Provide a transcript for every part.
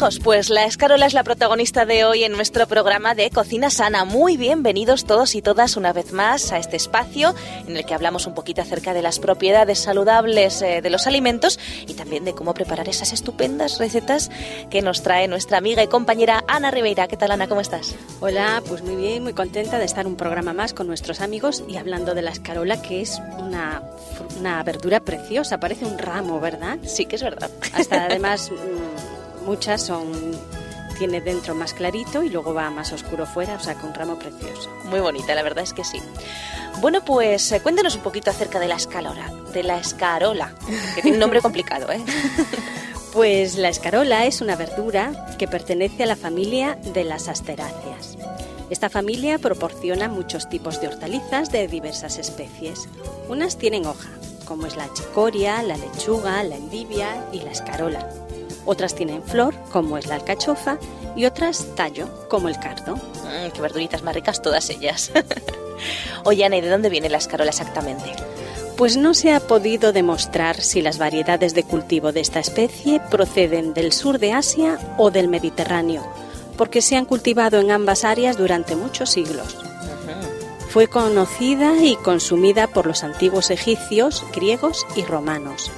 Amigos, pues la escarola es la protagonista de hoy en nuestro programa de Cocina Sana. Muy bienvenidos todos y todas una vez más a este espacio en el que hablamos un poquito acerca de las propiedades saludables eh, de los alimentos y también de cómo preparar esas estupendas recetas que nos trae nuestra amiga y compañera Ana Ribeira. ¿Qué tal Ana? ¿Cómo estás? Hola, pues muy bien, muy contenta de estar un programa más con nuestros amigos y hablando de la escarola que es una, una verdura preciosa, parece un ramo, ¿verdad? Sí que es verdad. Hasta además... muchas son tiene dentro más clarito y luego va más oscuro fuera, o sea que un ramo precioso. Muy bonita, la verdad es que sí. Bueno, pues eh, cuéntenos un poquito acerca de la escarola, de la escarola, que tiene un nombre complicado, ¿eh? Pues la escarola es una verdura que pertenece a la familia de las asteráceas. Esta familia proporciona muchos tipos de hortalizas de diversas especies. Unas tienen hoja, como es la chicoria, la lechuga, la endivia y la escarola. Otras tienen flor, como es la alcachofa, y otras tallo, como el cardo. Mm, qué verduritas más ricas todas ellas. Oye, Ana, ¿y de dónde viene la escarola exactamente? Pues no se ha podido demostrar si las variedades de cultivo de esta especie proceden del sur de Asia o del Mediterráneo, porque se han cultivado en ambas áreas durante muchos siglos. Fue conocida y consumida por los antiguos egipcios, griegos y romanos.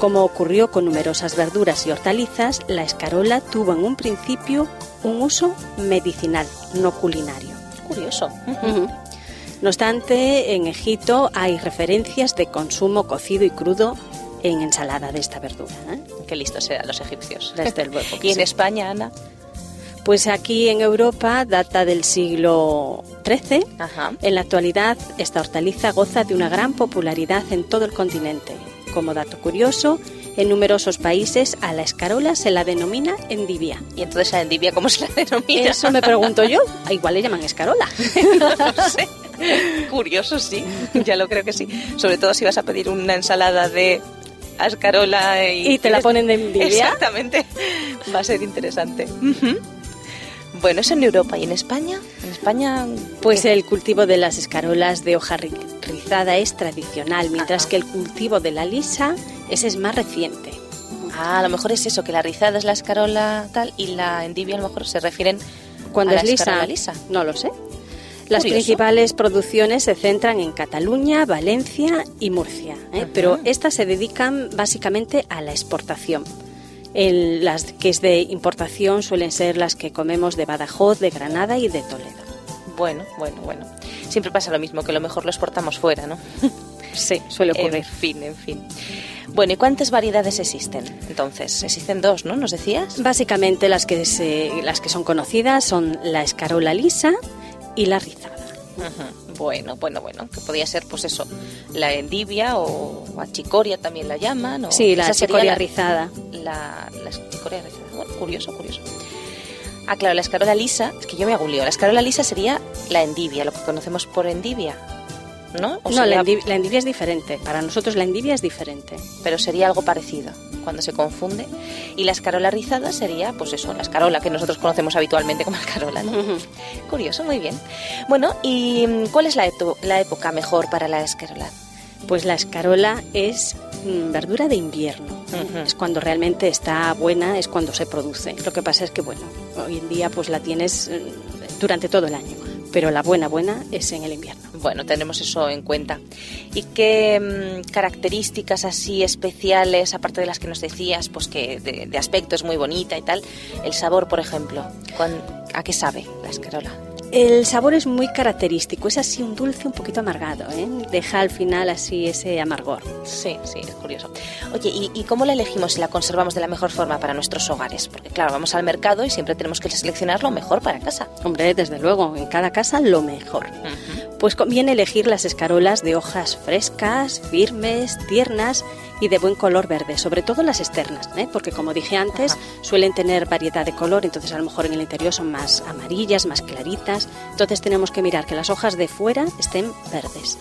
Como ocurrió con numerosas verduras y hortalizas, la escarola tuvo en un principio un uso medicinal, no culinario. Curioso. No obstante, en Egipto hay referencias de consumo cocido y crudo en ensalada de esta verdura. ¿eh? Qué listos serán los egipcios. Desde ¿Y en sí. España, Ana? Pues aquí en Europa data del siglo XIII. Ajá. En la actualidad, esta hortaliza goza de una gran popularidad en todo el continente. Como dato curioso, en numerosos países a la escarola se la denomina endivia. ¿Y entonces a endivia cómo se la denomina? Eso me pregunto yo. Igual le llaman escarola. no sé. Curioso, sí. Ya lo creo que sí. Sobre todo si vas a pedir una ensalada de escarola y... Y te la ponen de endivia. Exactamente. Va a ser interesante. Bueno, eso en Europa. ¿Y en España? En España... Pues el cultivo de las escarolas de hoja ri- rizada es tradicional, mientras Ajá. que el cultivo de la lisa ese es más reciente. Ah, a lo mejor es eso, que la rizada es la escarola tal y la endivia a lo mejor se refieren Cuando a es la lisa, lisa. no lo sé. Las Curioso. principales producciones se centran en Cataluña, Valencia y Murcia, ¿eh? Pero estas se dedican básicamente a la exportación. El- las que es de importación suelen ser las que comemos de Badajoz, de Granada y de Toledo. Bueno, bueno, bueno. Siempre pasa lo mismo, que lo mejor lo exportamos fuera, ¿no? Sí, suele ocurrir. En fin, en fin. Bueno, ¿y cuántas variedades existen? Entonces, existen dos, ¿no? ¿Nos decías? Básicamente las que, se- las que son conocidas son la escarola lisa y la rizada. Bueno, bueno, bueno, que podría ser, pues eso, la endivia o achicoria también la llaman. o- Sí, la esa sería chicoria la- rizada. La, la chicoria rizada. Bueno, curioso, curioso. Ah, claro, la escarola lisa, es que yo me lío. La escarola lisa sería la endivia, lo que conocemos por endivia, ¿no? O No, sería- la endivia, la endivia es diferente. Para nosotros la endivia es diferente. pero sería algo parecido cuando se confunde. Y la escarola rizada sería, pues eso, la escarola que nosotros conocemos habitualmente como escarola, ¿no? Curioso, muy bien. Bueno, ¿y cuál es la, la época mejor para la escarola? Pues la escarola es mm, verdura de invierno. Es cuando realmente está buena, es cuando se produce. Lo que pasa es que, bueno, hoy en día pues la tienes mm, durante todo el año. Pero la buena, buena es en el invierno. Bueno, tenemos eso en cuenta. ¿Y qué mm, características así especiales, aparte de las que nos decías, pues que de, de aspecto es muy bonita y tal? El sabor, por ejemplo, ¿cuán- ¿a qué sabe la escarola? El sabor es muy característico, es así un dulce un poquito amargado, ¿eh? deja al final así ese amargor. Sí, sí, es curioso. Oye, ¿y, y cómo la elegimos y la conservamos de la mejor forma para nuestros hogares? Porque claro, vamos al mercado y siempre tenemos que seleccionar lo mejor para casa. Hombre, desde luego, en cada casa lo mejor. Pues conviene elegir las escarolas de hojas frescas, firmes, tiernas y de buen color verde, sobre todo las externas, ¿eh? porque como dije antes, Ajá. suelen tener variedad de color, entonces a lo mejor en el interior son más amarillas, más claritas, entonces tenemos que mirar que las hojas de fuera estén verdes.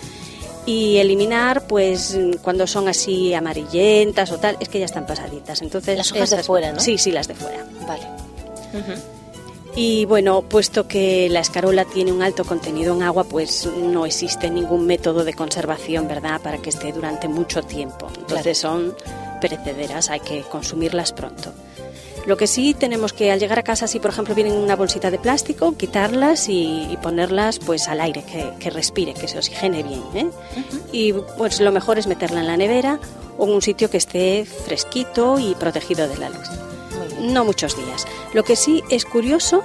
Y eliminar, pues, cuando son así amarillentas o tal, es que ya están pasaditas. Entonces, Las hojas de fuera, ¿no? Sí, sí, las de fuera. Vale. Y bueno, puesto que la escarola tiene un alto contenido en agua, pues no existe ningún método de conservación, ¿verdad?, para que esté durante mucho tiempo. Entonces son perecederas, hay que consumirlas pronto. Lo que sí tenemos que al llegar a casa, si por ejemplo vienen en una bolsita de plástico, quitarlas y, ponerlas pues al aire, que, respire, que se oxigene bien. ¿eh? Y pues lo mejor es meterla en la nevera o en un sitio que esté fresquito y protegido de la luz. No muchos días. Lo que sí es curioso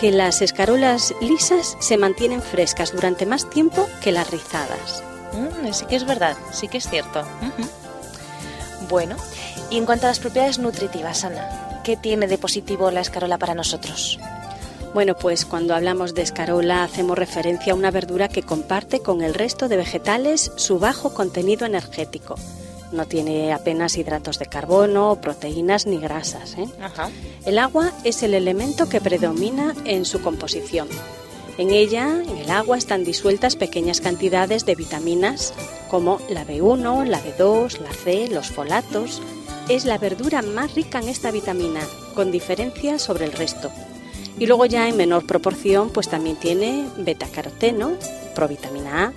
que las escarolas lisas se mantienen frescas durante más tiempo que las rizadas. Mm, sí que es verdad, sí que es cierto. Bueno, y en cuanto a las propiedades nutritivas, Ana, ¿Qué tiene de positivo la escarola para nosotros? Bueno, pues cuando hablamos de escarola hacemos referencia a una verdura que comparte con el resto de vegetales su bajo contenido energético. No tiene apenas hidratos de carbono, proteínas ni grasas. ¿eh? El agua es el elemento que predomina en su composición. En ella, en el agua, están disueltas pequeñas cantidades de vitaminas como la B1, la B2, la C, los folatos, es la verdura más rica en esta vitamina, con diferencia sobre el resto. Y luego ya en menor proporción, pues también tiene betacaroteno, provitamina A,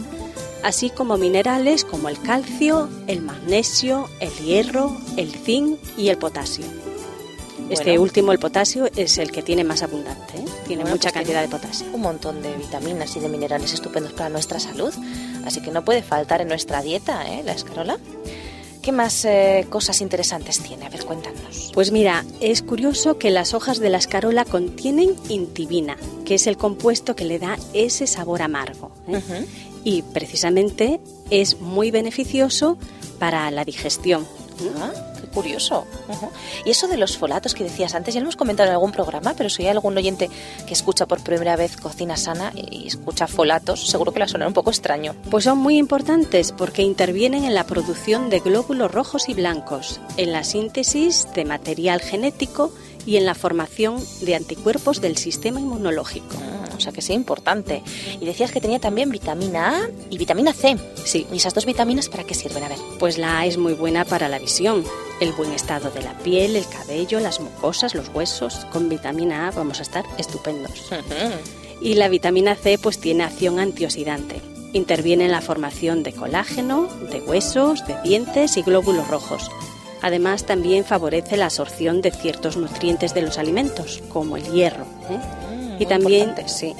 así como minerales como el calcio, el magnesio, el hierro, el zinc y el potasio. Este último, el potasio, es el que tiene más abundante, ¿eh? tiene mucha pues cantidad de potasio. Un montón de vitaminas y de minerales estupendos para nuestra salud, así que no puede faltar en nuestra dieta ¿eh? la escarola. ¿Qué más eh, cosas interesantes tiene? A ver, cuéntanos. Pues mira, es curioso que las hojas de la escarola contienen intibina, que es el compuesto que le da ese sabor amargo. ¿eh? Y precisamente es muy beneficioso para la digestión. Ah, qué curioso. Y eso de los folatos que decías antes, ya lo hemos comentado en algún programa, pero si hay algún oyente que escucha por primera vez cocina sana y escucha folatos, seguro que le suena un poco extraño. Pues son muy importantes porque intervienen en la producción de glóbulos rojos y blancos, en la síntesis de material genético y en la formación de anticuerpos del sistema inmunológico. Ah, o sea que sí, importante. Y decías que tenía también vitamina A y vitamina C. Sí. ¿Y esas dos vitaminas para qué sirven? A ver. Pues la A es muy buena para la visión, el buen estado de la piel, el cabello, las mucosas, los huesos. Con vitamina A vamos a estar estupendos. Y la vitamina C pues tiene acción antioxidante. Interviene en la formación de colágeno, de huesos, de dientes y glóbulos rojos Además, también favorece la absorción de ciertos nutrientes de los alimentos, como el hierro. ¿eh? Mm, y también, sí,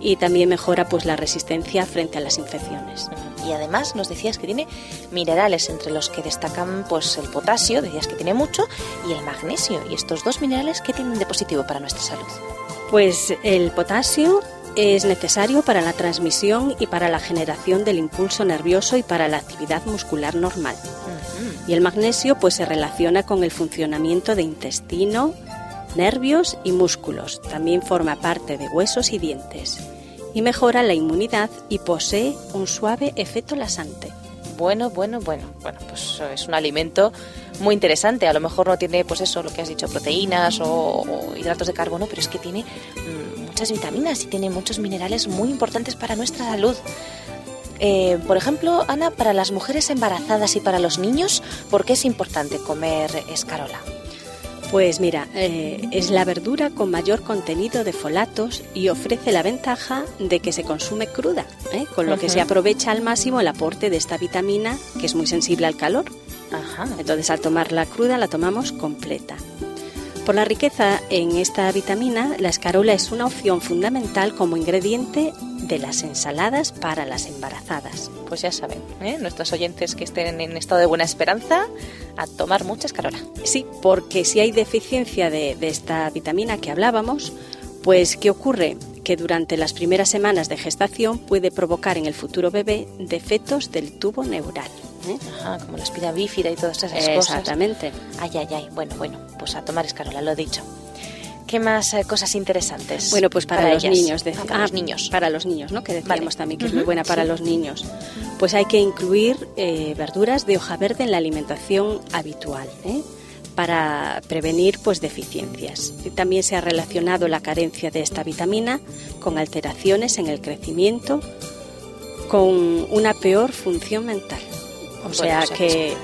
y también mejora pues la resistencia frente a las infecciones. Y además nos decías que tiene minerales entre los que destacan pues el potasio, decías que tiene mucho, y el magnesio. Y estos dos minerales, ¿qué tienen de positivo para nuestra salud? Pues el potasio es necesario para la transmisión y para la generación del impulso nervioso y para la actividad muscular normal. Y el magnesio pues se relaciona con el funcionamiento de intestino, nervios y músculos. También forma parte de huesos y dientes. Y mejora la inmunidad y posee un suave efecto lasante. Bueno, bueno, bueno. Bueno, pues es un alimento muy interesante. A lo mejor no tiene, pues eso, lo que has dicho, proteínas o, hidratos de carbono, pero es que tiene mm, muchas vitaminas y tiene muchos minerales muy importantes para nuestra salud. Eh, por ejemplo, Ana, para las mujeres embarazadas y para los niños, ¿por qué es importante comer escarola? Pues mira, eh, es la verdura con mayor contenido de folatos y ofrece la ventaja de que se consume cruda, ¿eh? con lo que se aprovecha al máximo el aporte de esta vitamina que es muy sensible al calor. Entonces al tomarla cruda la tomamos completa. Por la riqueza en esta vitamina, la escarola es una opción fundamental como ingrediente de las ensaladas para las embarazadas. Pues ya saben, ¿eh? nuestros oyentes que estén en estado de buena esperanza, a tomar mucha escarola. Sí, porque si hay deficiencia de, esta vitamina que hablábamos, pues ¿qué ocurre? Que durante las primeras semanas de gestación puede provocar en el futuro bebé defectos del tubo neural. ¿Eh? Ajá, como la espina bífida y todas esas cosas. Exactamente. Ay, ay, ay. Bueno, bueno, pues a tomar escarola, lo he dicho. ¿Qué más eh, cosas interesantes? Bueno, pues para, los niños. Ah, para los niños. Para los niños, ¿no? Que decíamos también que es muy buena para los niños. Pues hay que incluir eh, verduras de hoja verde en la alimentación habitual, ¿eh? para prevenir pues deficiencias. también se ha relacionado la carencia de esta vitamina con alteraciones en el crecimiento, con una peor función mental. O sea, que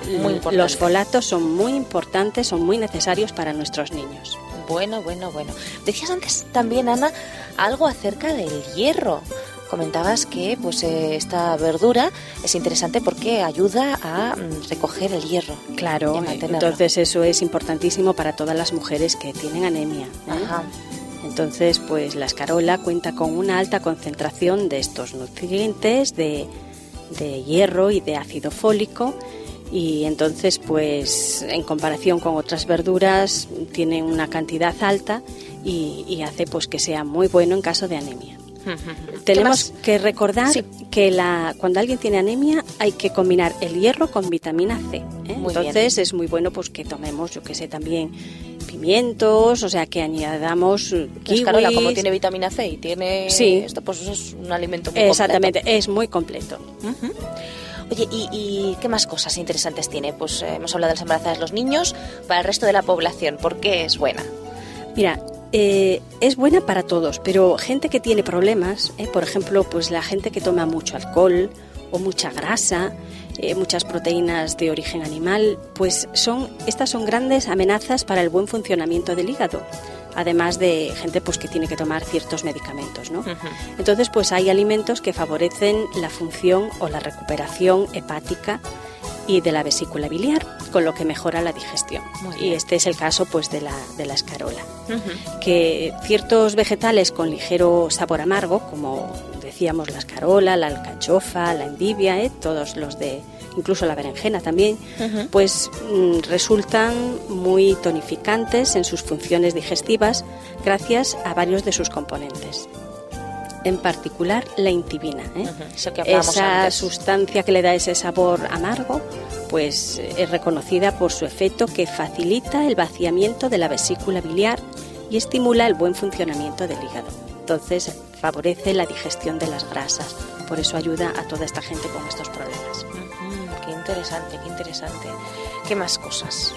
los folatos son muy importantes, son muy necesarios para nuestros niños. Bueno, bueno, bueno. Decías antes también, Ana, algo acerca del hierro. Comentabas que pues eh, esta verdura es interesante porque ayuda a mm, recoger el hierro. Claro, entonces eso es importantísimo para todas las mujeres que tienen anemia. ¿eh? Ajá. Entonces, pues la escarola cuenta con una alta concentración de estos nutrientes, de, de hierro y de ácido fólico. Y entonces, pues en comparación con otras verduras, tiene una cantidad alta y, y hace pues que sea muy bueno en caso de anemia. ¿Qué Tenemos que recordar Sí. que la, cuando alguien tiene anemia hay que combinar el hierro con vitamina C. ¿eh? Entonces es muy bueno pues que tomemos, yo que sé, también pimientos, o sea, que añadamos La kiwis. escarola, como tiene vitamina C y tiene Sí. esto, pues es un alimento muy Exactamente, es muy completo. Oye, ¿y, y qué más cosas interesantes tiene? Pues eh, hemos hablado de las embarazadas de los niños, para el resto de la población, ¿por qué es buena? Mira, eh, es buena para todos, pero gente que tiene problemas, eh, por ejemplo, pues la gente que toma mucho alcohol o mucha grasa, eh, muchas proteínas de origen animal, pues son estas son grandes amenazas para el buen funcionamiento del hígado. Además de gente pues que tiene que tomar ciertos medicamentos, ¿no? Entonces, pues hay alimentos que favorecen la función o la recuperación hepática y de la vesícula biliar, con lo que mejora la digestión. Y este es el caso pues de la, de la escarola. Que ciertos vegetales con ligero sabor amargo, como decíamos la escarola, la alcachofa, la endivia, ¿eh? todos los de, incluso la berenjena también, pues mm, resultan muy tonificantes en sus funciones digestivas gracias a varios de sus componentes. En particular la intibina. ¿eh? Eso que Esa antes. sustancia que le da ese sabor amargo, pues es reconocida por su efecto que facilita el vaciamiento de la vesícula biliar y estimula el buen funcionamiento del hígado. Entonces favorece la digestión de las grasas. Por eso ayuda a toda esta gente con estos problemas. Ujú, Qué interesante, qué interesante. ¿Qué más cosas?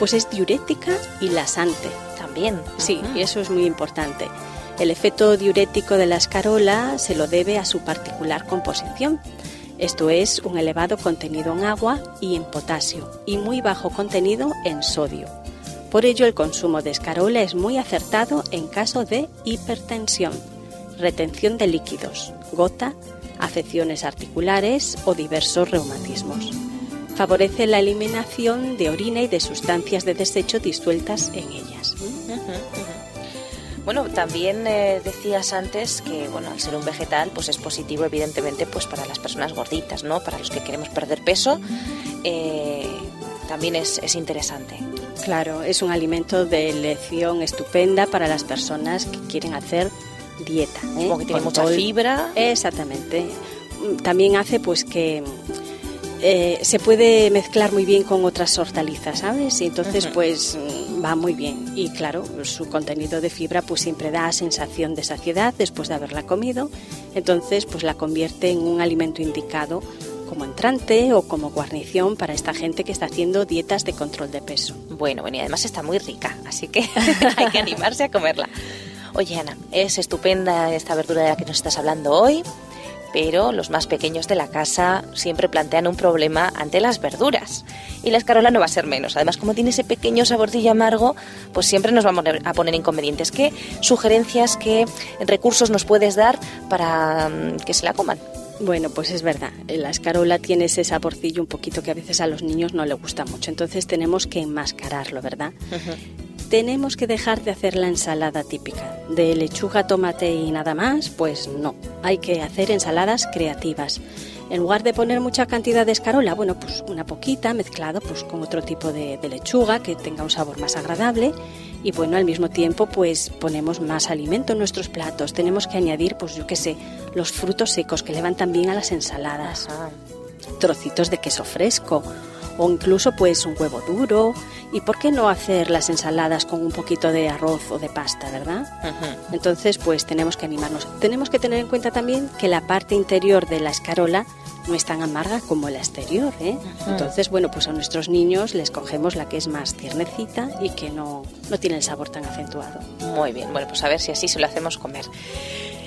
Pues es diurética y lasante. También. Sí, y eso es muy importante. El efecto diurético de la escarola se lo debe a su particular composición. Esto es un elevado contenido en agua y en potasio y muy bajo contenido en sodio. Por ello el consumo de escarola es muy acertado en caso de hipertensión, retención de líquidos, gota, afecciones articulares o diversos reumatismos. Favorece la eliminación de orina y de sustancias de desecho disueltas en ellas. Bueno, también eh, decías antes que, bueno, al ser un vegetal, pues es positivo, evidentemente, pues para las personas gorditas, ¿no? Para los que queremos perder peso, eh, también es, es interesante. Claro, es un alimento de elección estupenda para las personas que quieren hacer dieta. ¿eh? Tiene mucha fibra. Exactamente. También hace pues que eh, se puede mezclar muy bien con otras hortalizas, ¿sabes? Y entonces pues va muy bien. Y claro, su contenido de fibra pues siempre da sensación de saciedad después de haberla comido. Entonces pues la convierte en un alimento indicado como entrante o como guarnición para esta gente que está haciendo dietas de control de peso. Bueno, bueno, y además está muy rica, así que hay que animarse a comerla. Oye, Ana, es estupenda esta verdura de la que nos estás hablando hoy, pero los más pequeños de la casa siempre plantean un problema ante las verduras. Y la escarola no va a ser menos. Además, como tiene ese pequeño saborcillo amargo, pues siempre nos vamos a poner inconvenientes. ¿Qué sugerencias, qué recursos nos puedes dar para mm, que se la coman? Bueno, pues es verdad, la escarola tiene ese saborcillo un poquito que a veces a los niños no les gusta mucho, entonces tenemos que enmascararlo, ¿verdad? Tenemos que dejar de hacer la ensalada típica. De lechuga, tomate y nada más, pues no. Hay que hacer ensaladas creativas. En lugar de poner mucha cantidad de escarola, bueno, pues una poquita mezclado pues con otro tipo de, de lechuga que tenga un sabor más agradable y bueno, al mismo tiempo pues ponemos más alimento en nuestros platos. Tenemos que añadir pues yo qué sé, los frutos secos que le van también a las ensaladas Ajá. trocitos de queso fresco o incluso pues un huevo duro y por qué no hacer las ensaladas con un poquito de arroz o de pasta, ¿verdad? Entonces pues tenemos que animarnos. Tenemos que tener en cuenta también que la parte interior de la escarola no es tan amarga como la exterior, ¿eh? Entonces bueno pues a nuestros niños les cogemos la que es más tiernecita y que no, no tiene el sabor tan acentuado. Muy bien, bueno, pues a ver si así se lo hacemos comer.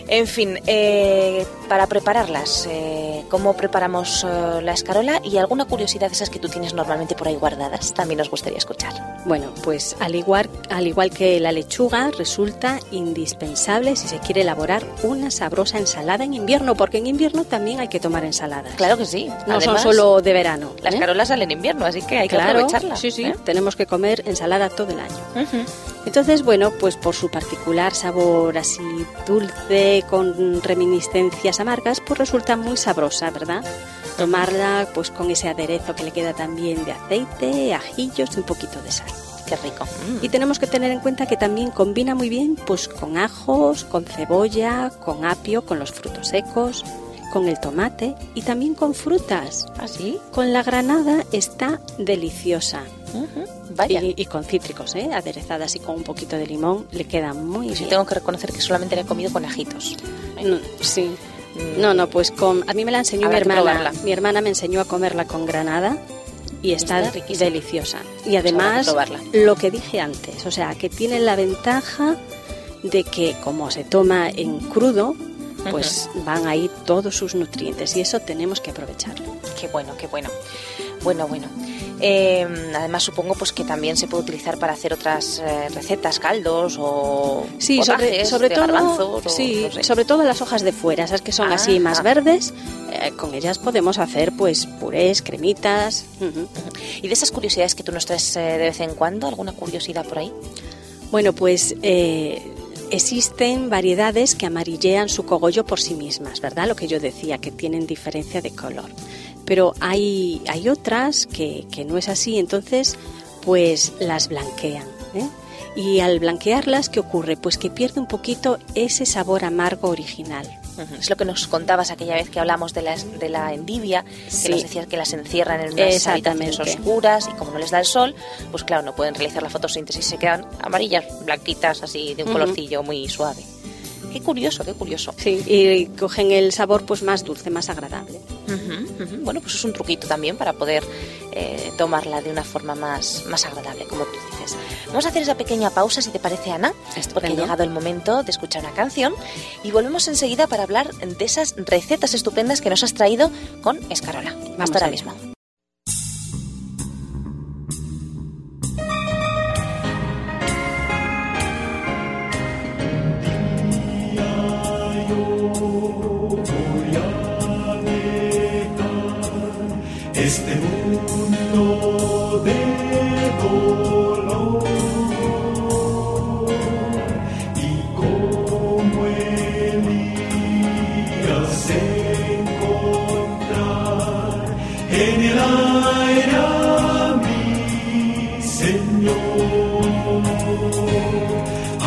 En fin, eh, para prepararlas, eh, eh, cómo preparamos eh, la escarola y alguna curiosidad de esas que tú tienes normalmente por ahí guardadas. También nos gustaría escuchar. Bueno, pues al igual, al igual que la lechuga, resulta indispensable si se quiere elaborar una sabrosa ensalada en invierno, porque en invierno también hay que tomar ensaladas. Claro que sí. No son solo de verano. La ¿eh? escarola sale en invierno, así que hay que aprovecharla. Sí, sí, ¿eh? tenemos que comer ensalada todo el año. Entonces, bueno, pues por su particular sabor así dulce, con reminiscencias amargas, pues resulta muy sabrosa, ¿verdad? Tomarla pues con ese aderezo que le queda también de aceite, ajillos y un poquito de sal. Qué rico. Mm. Y tenemos que tener en cuenta que también combina muy bien pues con ajos, con cebolla, con apio, con los frutos secos, con el tomate y también con frutas. ¿Ah, sí? Con la granada está deliciosa. Ujú. Vaya. Y, y con cítricos, ¿eh? aderezadas y con un poquito de limón, le queda muy Pues Yo bien. tengo que reconocer que solamente la he comido con ajitos. No, sí. Mm. No, no, pues con a mí me la enseñó Habrá mi hermana. Mi hermana me enseñó a comerla con granada y está, Está riquísima. deliciosa. Y Pues que además, lo que dije antes, o sea, que tiene la ventaja de que como se toma en crudo, pues van ahí todos sus nutrientes y eso tenemos que aprovecharlo. Qué bueno, qué bueno. Bueno, bueno. Eh, además supongo pues que también se puede utilizar para hacer otras eh, recetas, caldos o Sí, sobre, potajes sobre de todo, garbanzos o sí, no sé. sobre todo las hojas de fuera, esas que son así más Ajá. verdes, eh, con ellas podemos hacer pues purés, cremitas. Y de esas curiosidades que tú nos traes eh, de vez en cuando, ¿alguna curiosidad por ahí? Bueno, pues eh, existen variedades que amarillean su cogollo por sí mismas, ¿verdad? Lo que yo decía, que tienen diferencia de color. Pero hay, hay otras que, que no es así, entonces pues las blanquean. ¿eh? Y al blanquearlas, ¿qué ocurre? Pues que pierde un poquito ese sabor amargo original. Es lo que nos contabas aquella vez que hablamos de la, de la endivia, que nos decías que las encierran en unas habitaciones oscuras y como no les da el sol, pues claro, no pueden realizar la fotosíntesis, se quedan amarillas, blanquitas, así de un colorcillo muy suave. Qué curioso, qué curioso. Sí, y cogen el sabor pues más dulce, más agradable. Bueno, pues es un truquito también para poder eh, tomarla de una forma más, más agradable, como tú dices. Vamos a hacer esa pequeña pausa, si te parece, Ana, porque ha llegado el momento de escuchar una canción y volvemos enseguida para hablar de esas recetas estupendas que nos has traído con Escarola. Vamos Hasta ahora mismo. En el aire a mi Señor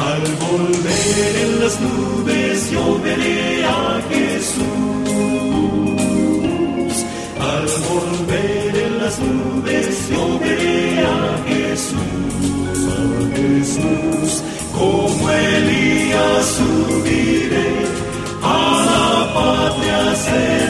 al volver en las nubes yo veré a Jesús al volver en las nubes yo veré a Jesús, Jesús, como Elías subiré a la patria celestial.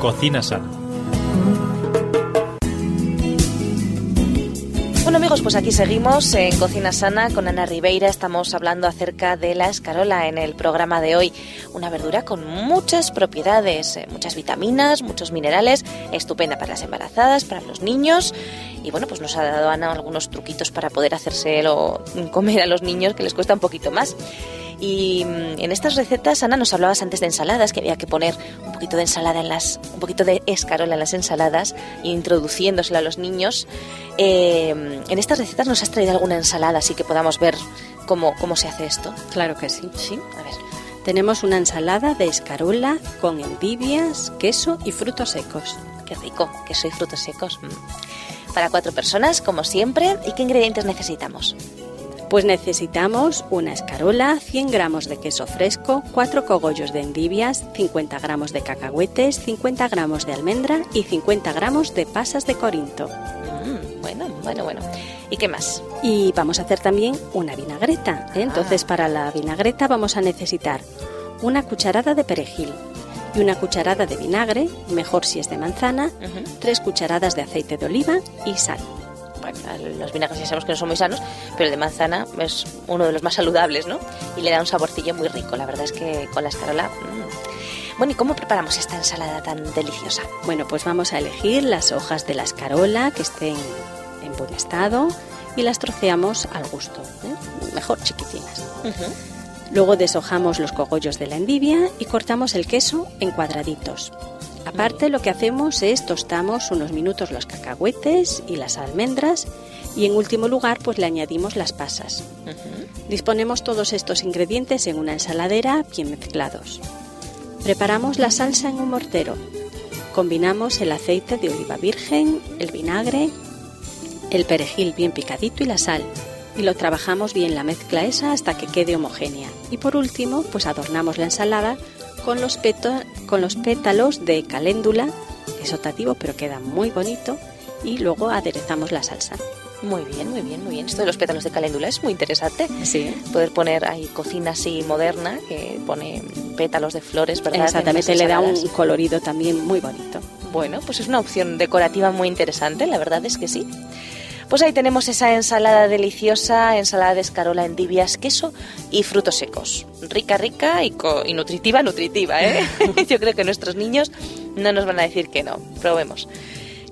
Cocina sana. Bueno amigos, pues aquí seguimos en Cocina Sana con Ana Ribeira. Estamos hablando acerca de la escarola en el programa de hoy. Una verdura con muchas propiedades, eh, muchas vitaminas, muchos minerales, estupenda para las embarazadas, para los niños. Y bueno, pues nos ha dado Ana algunos truquitos para poder hacérselo comer a los niños que les cuesta un poquito más. Y mm, en estas recetas, Ana, nos hablabas antes de ensaladas, que había que poner un poquito de ensalada en las, un poquito de escarola en las ensaladas, introduciéndosela a los niños. Eh, en estas recetas nos has traído alguna ensalada, así que podamos ver cómo, cómo se hace esto. Claro que sí. Sí, a ver. Tenemos una ensalada de escarola con endivias, queso y frutos secos. Qué rico, queso y frutos secos. mm. Para cuatro personas, como siempre. ¿Y qué ingredientes necesitamos? Pues necesitamos una escarola, 100 gramos de queso fresco, 4 cogollos de endivias, 50 gramos de cacahuetes, 50 gramos de almendra y 50 gramos de pasas de corinto. Mm, bueno, bueno, bueno. ¿Y qué más? Y vamos a hacer también una vinagreta. ¿eh? Entonces, Ah. para la vinagreta vamos a necesitar una cucharada de perejil y una cucharada de vinagre, mejor si es de manzana, Ujú. tres cucharadas de aceite de oliva y sal. Bueno, los vinagres ya sabemos que no son muy sanos, pero el de manzana es uno de los más saludables, ¿no? Y le da un saborcillo muy rico. La verdad es que con la escarola. mm. Bueno, ¿y cómo preparamos esta ensalada tan deliciosa? Bueno, pues vamos a elegir las hojas de la escarola que estén en buen estado y las troceamos al gusto, ¿eh? mejor chiquitinas. Luego deshojamos los cogollos de la endivia y cortamos el queso en cuadraditos. Aparte lo que hacemos es tostamos unos minutos los cacahuetes y las almendras y en último lugar pues le añadimos las pasas. Disponemos todos estos ingredientes en una ensaladera bien mezclados. Preparamos la salsa en un mortero. Combinamos el aceite de oliva virgen, el vinagre, el perejil bien picadito y la sal. Y lo trabajamos bien la mezcla esa hasta que quede homogénea. Y por último, pues adornamos la ensalada con los, peto- con los pétalos de caléndula, es optativo pero queda muy bonito, y luego aderezamos la salsa. Muy bien, muy bien, muy bien. Esto de los pétalos de caléndula es muy interesante. Sí. Poder poner ahí cocina así moderna que pone pétalos de flores, ¿verdad? en Exactamente, le da un colorido también muy bonito. Bueno, pues es una opción decorativa muy interesante, la verdad es que sí. Pues ahí tenemos esa ensalada deliciosa, ensalada de escarola, endivias, queso y frutos secos. Rica, rica y, co- y nutritiva, nutritiva, ¿eh? Yo creo que nuestros niños no nos van a decir que no. Probemos.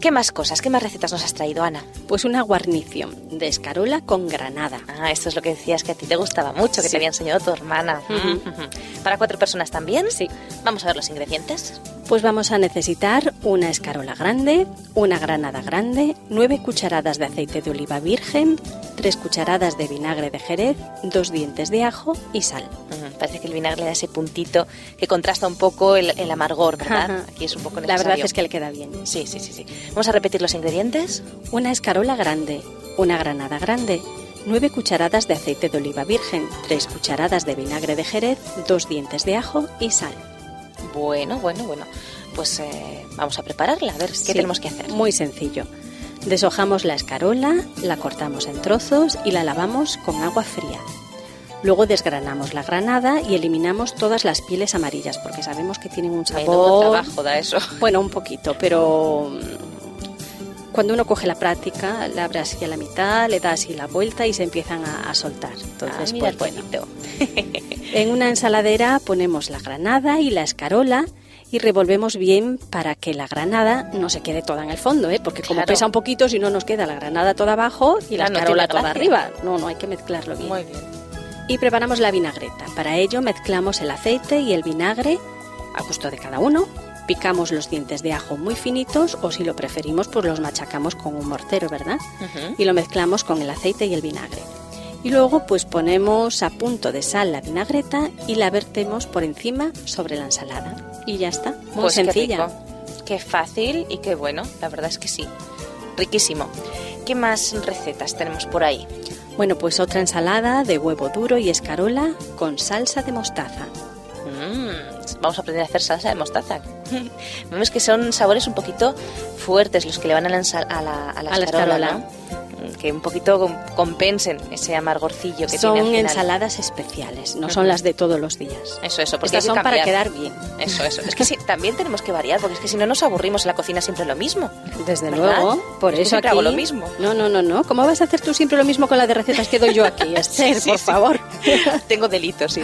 ¿Qué más cosas, qué más recetas nos has traído, Ana? Pues una guarnición de escarola con granada. Ah, esto es lo que decías que a ti te gustaba mucho, que Sí. te había enseñado tu hermana. ¿Para cuatro personas también? Sí. Vamos a ver los ingredientes. Pues vamos a necesitar una escarola grande, una granada grande, 9 cucharadas de aceite de oliva virgen, 3 cucharadas de vinagre de jerez, dos dientes de ajo y sal. Parece que el vinagre le da ese puntito que contrasta un poco el, el amargor, ¿verdad? Ajá. Aquí es un poco La necesario. verdad es que le queda bien. Sí, sí, sí, sí. Vamos a repetir los ingredientes. Una escarola grande, una granada grande, 9 cucharadas de aceite de oliva virgen, 3 cucharadas de vinagre de jerez, dos dientes de ajo y sal. Bueno, bueno, bueno. Pues eh, vamos a prepararla, a ver qué Sí, tenemos que hacer. Muy sencillo. Deshojamos la escarola, la cortamos en trozos y la lavamos con agua fría. Luego desgranamos la granada y eliminamos todas las pieles amarillas porque sabemos que tienen un Menudo sabor. trabajo da eso. Bueno, un poquito, pero cuando uno coge la práctica, le abre así a la mitad, le da así la vuelta y se empiezan a, a soltar. Entonces, Ah, pues bueno. En una ensaladera ponemos la granada y la escarola y revolvemos bien para que la granada no se quede toda en el fondo, ¿eh? porque como Claro. pesa un poquito, si no nos queda la granada toda abajo y la no escarola tiene toda arriba. No, no hay que mezclarlo bien. Muy bien. Y preparamos la vinagreta. Para ello mezclamos el aceite y el vinagre a gusto de cada uno. Picamos los dientes de ajo muy finitos o si lo preferimos pues los machacamos con un mortero, ¿verdad? Y lo mezclamos con el aceite y el vinagre. Y luego pues ponemos a punto de sal la vinagreta y la vertemos por encima sobre la ensalada. Y ya está, muy Pues qué sencilla. rico. Qué fácil y qué bueno, la verdad es que sí. Riquísimo. ¿Qué más recetas tenemos por ahí? Bueno, pues otra ensalada de huevo duro y escarola con salsa de mostaza. Mm, vamos a aprender a hacer salsa de mostaza. Vemos que son sabores un poquito fuertes los que le van a la, a la, a la A la escarola, escarola. ¿no? Que un poquito com- compensen ese amargorcillo que Son tiene final. ensaladas especiales, no son las de todos los días. Eso, eso, porque Estas son para quedar bien. Eso, eso. Es que sí, también tenemos que variar, porque es que si no nos aburrimos en la cocina siempre lo mismo. Desde ¿Verdad? luego, por Es eso aquí hago lo mismo. No, no, no, no. ¿Cómo vas a hacer tú siempre lo mismo con las de recetas que doy yo aquí, Esther? Sí, sí, por favor. Tengo delitos, sí.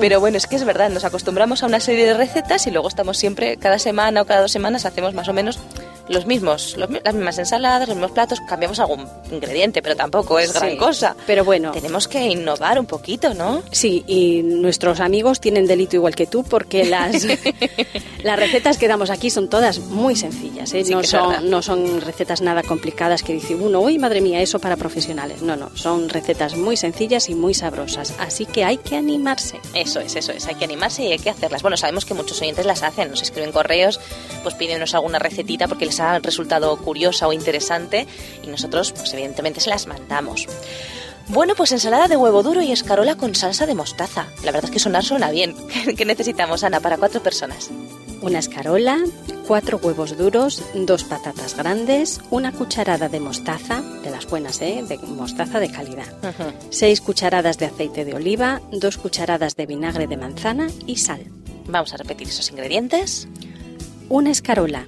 Pero bueno, es que es verdad, nos acostumbramos a una serie de recetas y luego estamos siempre, cada semana o cada dos semanas, hacemos más o menos los mismos, los las mismas ensaladas, los mismos platos, cambiamos algún ingrediente, pero tampoco es gran Sí. cosa. Pero bueno, Tenemos que innovar un poquito, ¿no? sí, y nuestros amigos tienen delito igual que tú porque las, las recetas que damos aquí son todas muy sencillas. ¿eh? Sí no, son, no son recetas nada complicadas que dice uno, uy, madre mía, eso para profesionales. No, no, son recetas muy sencillas y muy sabrosas. Así que hay que animarse. Eso es, eso es, hay que animarse y hay que hacerlas. Bueno, sabemos que muchos oyentes las hacen, nos escriben correos, pues pídenos alguna recetita porque les ha resultado curiosa o interesante y nosotros, pues evidentemente, se las mandamos. Bueno, pues ensalada de huevo duro y escarola con salsa de mostaza. La verdad es que sonar suena bien. ¿Qué necesitamos, Ana, para cuatro personas? Una escarola, cuatro huevos duros, dos patatas grandes, una cucharada de mostaza, de las buenas, ¿eh? de mostaza de calidad, seis cucharadas de aceite de oliva, dos cucharadas de vinagre de manzana y sal. Vamos a repetir esos ingredientes. Una escarola,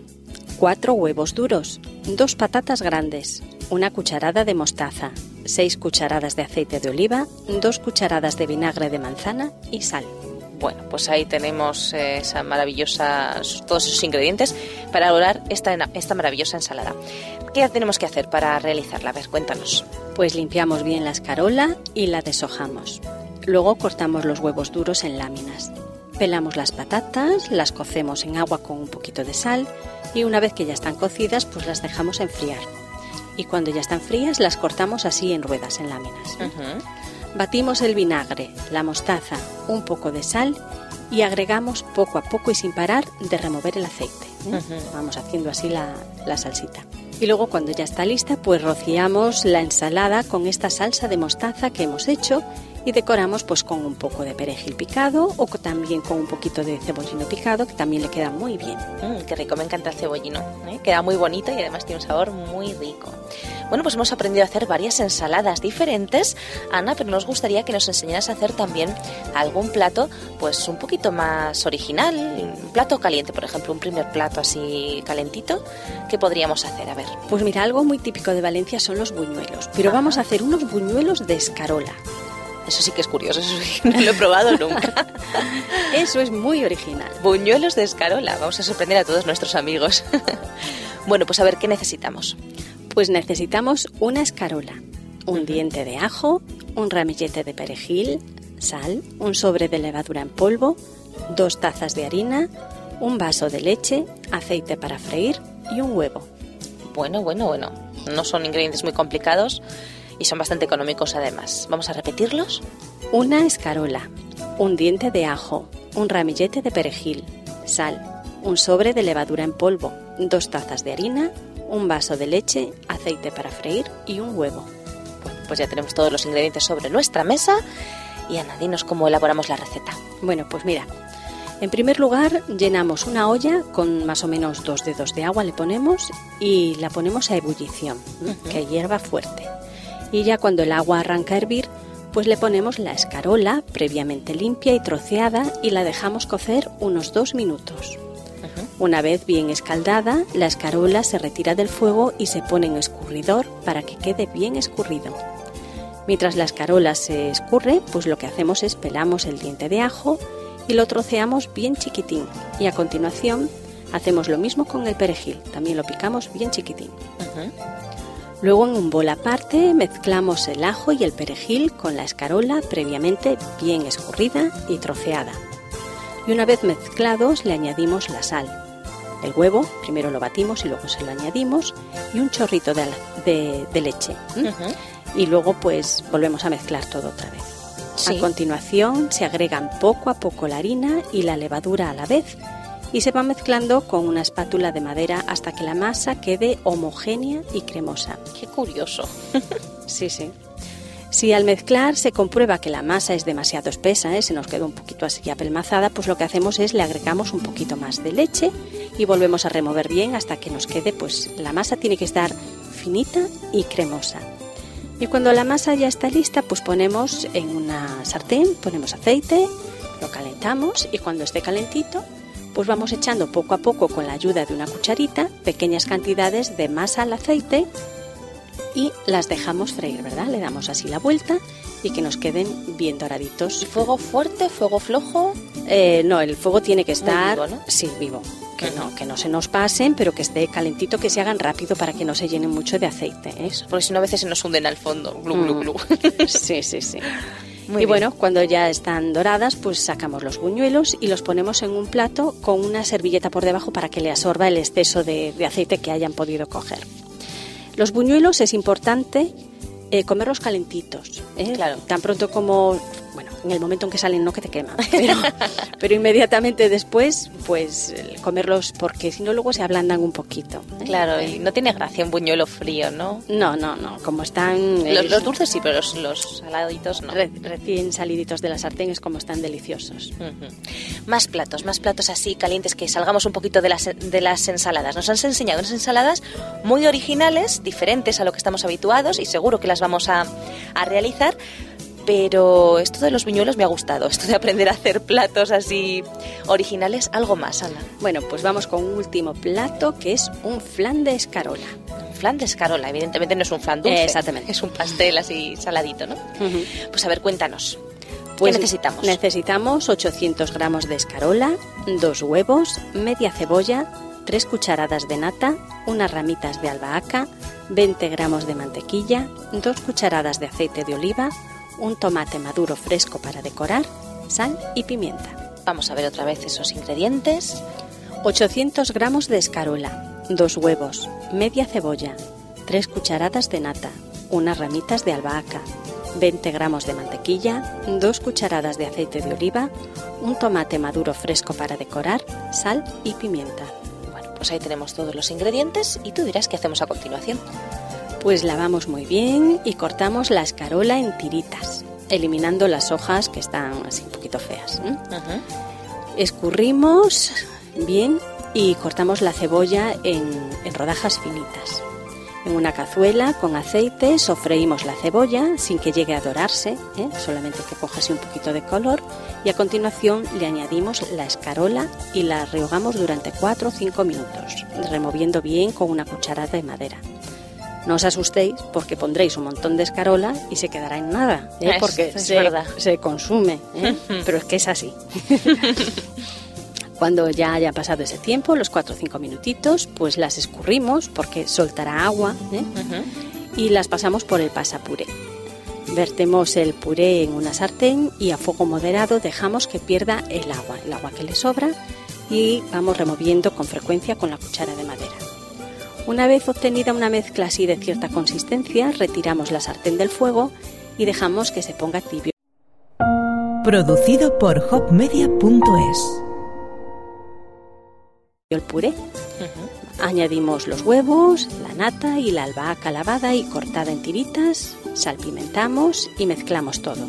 cuatro huevos duros, dos patatas grandes, una cucharada de mostaza, seis cucharadas de aceite de oliva, dos cucharadas de vinagre de manzana y sal. Bueno, pues ahí tenemos eh, esa maravillosa, todos esos ingredientes para elaborar esta, esta maravillosa ensalada. ¿Qué tenemos que hacer para realizarla? A ver, cuéntanos. Pues limpiamos bien la escarola y la deshojamos. Luego cortamos los huevos duros en láminas. Pelamos las patatas, las cocemos en agua con un poquito de sal y una vez que ya están cocidas, pues las dejamos enfriar. Y cuando ya están frías, las cortamos así en ruedas, en láminas. Batimos el vinagre, la mostaza, un poco de sal y agregamos poco a poco y sin parar de remover el aceite. ¿eh? Vamos haciendo así la, la salsita. Y luego cuando ya está lista, pues rociamos la ensalada con esta salsa de mostaza que hemos hecho y decoramos pues con un poco de perejil picado o también con un poquito de cebollino picado que también le queda muy bien. Mm, qué rico, me encanta el cebollino. ¿eh? Queda muy bonito y además tiene un sabor muy rico. Bueno, pues hemos aprendido a hacer varias ensaladas diferentes, Ana, pero nos gustaría que nos enseñaras a hacer también algún plato, pues un poquito más original, un plato caliente, por ejemplo, un primer plato así calentito. ¿Qué podríamos hacer? A ver. Pues mira, algo muy típico de Valencia son los buñuelos, pero Ajá. vamos a hacer unos buñuelos de escarola. Eso sí que es curioso, eso sí que no lo he probado nunca. Eso es muy original. Buñuelos de escarola, vamos a sorprender a todos nuestros amigos. bueno, pues a ver, ¿qué necesitamos? Pues necesitamos una escarola, un diente de ajo, un ramillete de perejil, sal, un sobre de levadura en polvo, dos tazas de harina, un vaso de leche, aceite para freír y un huevo. Bueno, bueno, bueno. No son ingredientes muy complicados y son bastante económicos además. Vamos a repetirlos. Una escarola, un diente de ajo, un ramillete de perejil, sal, un sobre de levadura en polvo, dos tazas de harina, un vaso de leche, aceite para freír y un huevo. Bueno, pues ya tenemos todos los ingredientes sobre nuestra mesa y Ana, dinos cómo elaboramos la receta. Bueno, pues mira, en primer lugar llenamos una olla con más o menos dos dedos de agua, le ponemos y la ponemos a ebullición, que hierva fuerte. Y ya cuando el agua arranca a hervir, pues le ponemos la escarola previamente limpia y troceada y la dejamos cocer unos dos minutos. Una vez bien escaldada, la escarola se retira del fuego y se pone en escurridor para que quede bien escurrido. Mientras la escarola se escurre, pues lo que hacemos es pelamos el diente de ajo y lo troceamos bien chiquitín. Y a continuación hacemos lo mismo con el perejil, también lo picamos bien chiquitín. Luego en un bol aparte mezclamos el ajo y el perejil con la escarola previamente bien escurrida y troceada. Y una vez mezclados le añadimos la sal. El huevo, primero lo batimos y luego se lo añadimos y un chorrito de, de- de leche. Y luego pues volvemos a mezclar todo otra vez. Sí. A continuación se agregan poco a poco la harina y la levadura a la vez y se va mezclando con una espátula de madera hasta que la masa quede homogénea y cremosa. Qué curioso. Sí, sí. Si al mezclar se comprueba que la masa es demasiado espesa, ¿eh? se nos queda un poquito así apelmazada, pues lo que hacemos es le agregamos un poquito más de leche y volvemos a remover bien hasta que nos quede, pues la masa tiene que estar finita y cremosa. Y cuando la masa ya está lista, pues ponemos en una sartén, ponemos aceite, lo calentamos y cuando esté calentito, pues vamos echando poco a poco con la ayuda de una cucharita pequeñas cantidades de masa al aceite y las dejamos freír, ¿verdad? Le damos así la vuelta y que nos queden bien doraditos. ¿Fuego fuerte, fuego flojo? Eh, no, el fuego tiene que estar vivo, ¿no? sí, vivo. Que no, que no se nos pasen, pero que esté calentito, que se hagan rápido para que no se llenen mucho de aceite. ¿eh? Porque si no a veces se nos hunden al fondo. Glu, glu, Mm. Sí, sí, sí. Muy y bien. bueno, cuando ya están doradas, pues sacamos los buñuelos y los ponemos en un plato con una servilleta por debajo para que le absorba el exceso de, de aceite que hayan podido coger. Los buñuelos es importante eh, comerlos calentitos. ¿eh? Claro. Tan pronto como, en el momento en que salen no que te queman, pero, pero inmediatamente después, pues eh, comerlos porque si no luego se ablandan un poquito. ¿eh? Claro, y no tiene gracia un buñuelo frío, ¿no? No, no, no, como están... Los, eh, los dulces sí, pero los, los saladitos no. re- recién saliditos de la sartén es como están deliciosos. Ujú. Más platos, más platos así calientes que salgamos un poquito de las, de las ensaladas. Nos has enseñado unas ensaladas muy originales, diferentes a lo que estamos habituados y seguro que las vamos a, a realizar. Pero esto de los viñuelos me ha gustado, esto de aprender a hacer platos así originales, algo más, Ana. Bueno, pues vamos con un último plato que es un flan de escarola. Un flan de escarola, evidentemente no es un flan dulce. Exactamente. Es un pastel así saladito, ¿no? Pues a ver, cuéntanos. Pues ¿Qué necesitamos? Necesitamos 800 gramos de escarola, dos huevos, media cebolla, tres cucharadas de nata, unas ramitas de albahaca, 20 gramos de mantequilla, dos cucharadas de aceite de oliva, un tomate maduro fresco para decorar, sal y pimienta. Vamos a ver otra vez esos ingredientes. 800 gramos de escarola, dos huevos, media cebolla, tres cucharadas de nata, unas ramitas de albahaca, 20 gramos de mantequilla, dos cucharadas de aceite de oliva, un tomate maduro fresco para decorar, sal y pimienta. Bueno, pues ahí tenemos todos los ingredientes y tú dirás qué hacemos a continuación. Pues lavamos muy bien y cortamos la escarola en tiritas, eliminando las hojas que están así un poquito feas. Escurrimos bien y cortamos la cebolla en, en rodajas finitas. En una cazuela con aceite sofreímos la cebolla sin que llegue a dorarse, ¿eh? solamente que coja así un poquito de color y a continuación le añadimos la escarola y la rehogamos durante 4 o 5 minutos, removiendo bien con una cucharada de madera. No os asustéis porque pondréis un montón de escarola y se quedará en nada, ¿eh? Es- porque es se, consume, ¿eh? pero es que es así. Cuando ya haya pasado ese tiempo, los 4 o 5 minutitos, pues las escurrimos porque soltará agua ¿eh? Y las pasamos por el pasapuré. Vertemos el puré en una sartén y a fuego moderado dejamos que pierda el agua, el agua que le sobra, y vamos removiendo con frecuencia con la cuchara de madera. Una vez obtenida una mezcla así de cierta consistencia, retiramos la sartén del fuego y dejamos que se ponga tibio. Producido por hopmedia.es. el puré. Añadimos los huevos, la nata y la albahaca lavada y cortada en tiritas, salpimentamos y mezclamos todo.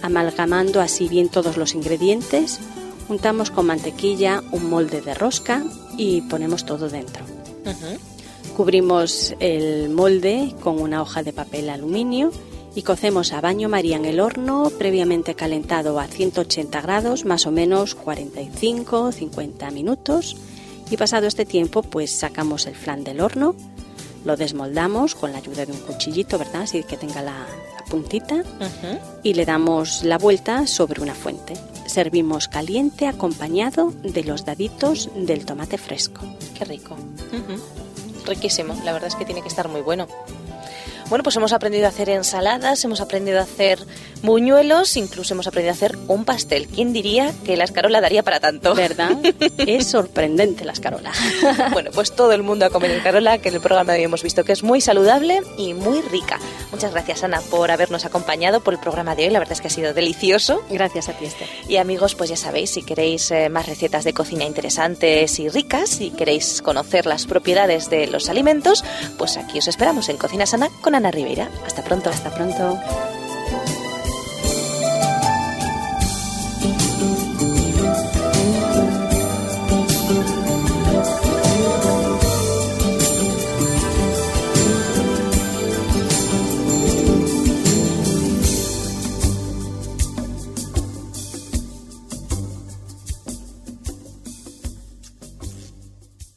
Amalgamando así bien todos los ingredientes, untamos con mantequilla un molde de rosca y ponemos todo dentro. Cubrimos el molde con una hoja de papel aluminio y cocemos a baño María en el horno previamente calentado a 180 grados, más o menos 45-50 minutos. Y pasado este tiempo, pues sacamos el flan del horno, lo desmoldamos con la ayuda de un cuchillito, ¿verdad? Así que tenga la, la puntita y le damos la vuelta sobre una fuente. servimos caliente acompañado de los daditos del tomate fresco. Qué rico. Ujú. Riquísimo. La verdad es que tiene que estar muy bueno. Bueno, pues hemos aprendido a hacer ensaladas, hemos aprendido a hacer buñuelos, incluso hemos aprendido a hacer un pastel. ¿Quién diría que la escarola daría para tanto? ¿Verdad? es sorprendente la escarola. Bueno, pues todo el mundo a comer escarola, que en el programa de hoy hemos visto que es muy saludable y muy rica. Muchas gracias, Ana, por habernos acompañado por el programa de hoy. La verdad es que ha sido delicioso. Gracias a ti, Esther. Y amigos, pues ya sabéis, si queréis eh, más recetas de cocina interesantes y ricas, si queréis conocer las propiedades de los alimentos, pues aquí os esperamos en Cocina Sana con Ana Ribeira. Hasta pronto. Hasta pronto.